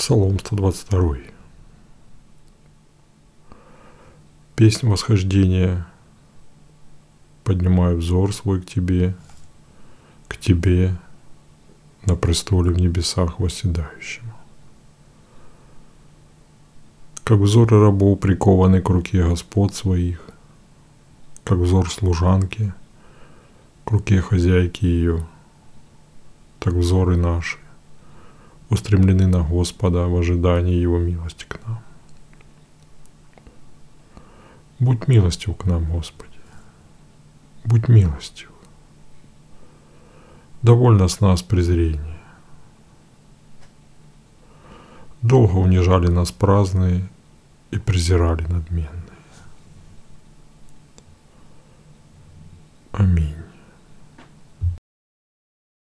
Псалом 122. Песнь восхождения. Поднимаю взор свой к Тебе, к Тебе, на престоле в небесах восседающему. Как взоры рабов прикованы к руке Господ своих, как взор служанки к руке хозяйки ее, так взоры наши устремлены на Господа в ожидании Его милости к нам. Будь милостив к нам, Господи. Будь милостив. Довольно с нас презрения. Долго унижали нас праздные и презирали надменные. Аминь.